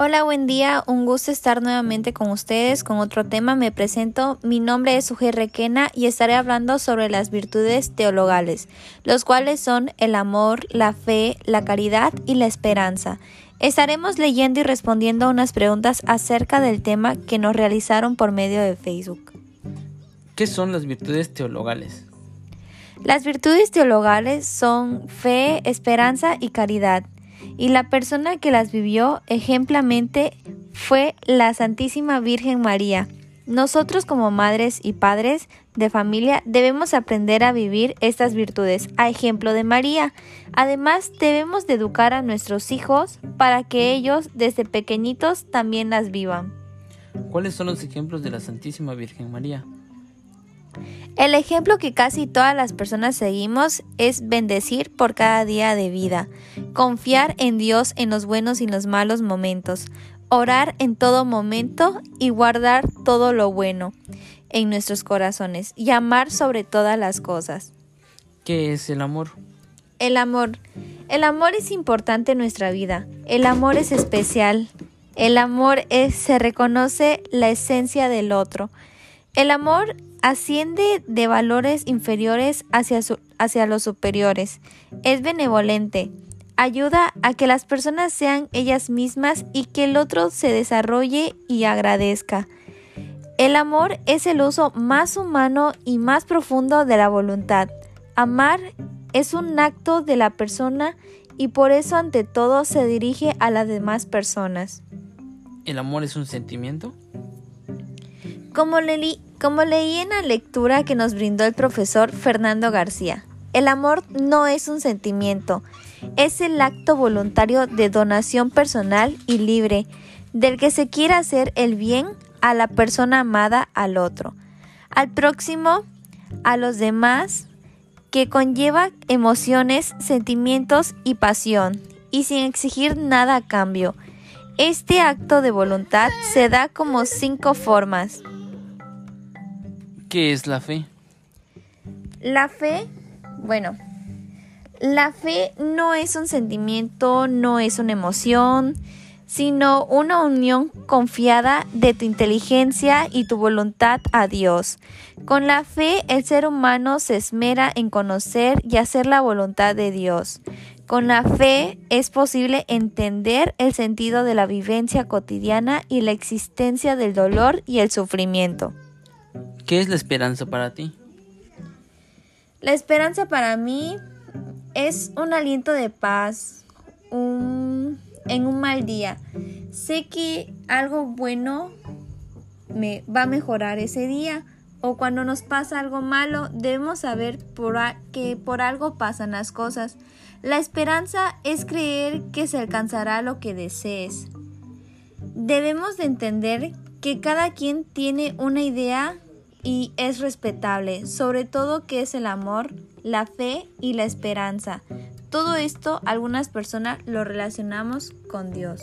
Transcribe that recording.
Hola, buen día. Un gusto estar nuevamente con ustedes con otro tema. Me presento. Mi nombre es Uge Requena y estaré hablando sobre las virtudes teologales, los cuales son el amor, la fe, la caridad y la esperanza. Estaremos leyendo y respondiendo unas preguntas acerca del tema que nos realizaron por medio de Facebook. ¿Qué son las virtudes teologales? Las virtudes teologales son fe, esperanza y caridad y la persona que las vivió ejemplamente fue la Santísima Virgen María. Nosotros como madres y padres de familia debemos aprender a vivir estas virtudes a ejemplo de María. Además, debemos de educar a nuestros hijos para que ellos desde pequeñitos también las vivan. ¿Cuáles son los ejemplos de la Santísima Virgen María? El ejemplo que casi todas las personas seguimos es bendecir por cada día de vida, confiar en Dios en los buenos y los malos momentos, orar en todo momento y guardar todo lo bueno en nuestros corazones y amar sobre todas las cosas. ¿Qué es el amor? El amor. El amor es importante en nuestra vida. El amor es especial. El amor es, se reconoce la esencia del otro. El amor asciende de valores inferiores hacia, hacia los superiores. Es benevolente. Ayuda a que las personas sean ellas mismas y que el otro se desarrolle y agradezca. El amor es el uso más humano y más profundo de la voluntad. Amar es un acto de la persona y por eso ante todo se dirige a las demás personas. ¿El amor es un sentimiento? Como, como leí en la lectura que nos brindó el profesor Fernando García, el amor no es un sentimiento, es el acto voluntario de donación personal y libre, del que se quiere hacer el bien a la persona amada al otro, al próximo, a los demás, que conlleva emociones, sentimientos y pasión, y sin exigir nada a cambio. Este acto de voluntad se da como cinco formas. ¿Qué es la fe? La fe, bueno, la fe no es un sentimiento, no es una emoción, sino una unión confiada de tu inteligencia y tu voluntad a Dios. Con la fe el ser humano se esmera en conocer y hacer la voluntad de Dios. Con la fe es posible entender el sentido de la vivencia cotidiana y la existencia del dolor y el sufrimiento. ¿Qué es la esperanza para ti? La esperanza para mí es un aliento de paz en un mal día. Sé que algo bueno me va a mejorar ese día o cuando nos pasa algo malo debemos saber por que por algo pasan las cosas. La esperanza es creer que se alcanzará lo que desees. Debemos de entender que cada quien tiene una idea y es respetable, sobre todo que es el amor, la fe y la esperanza. Todo esto algunas personas lo relacionamos con Dios.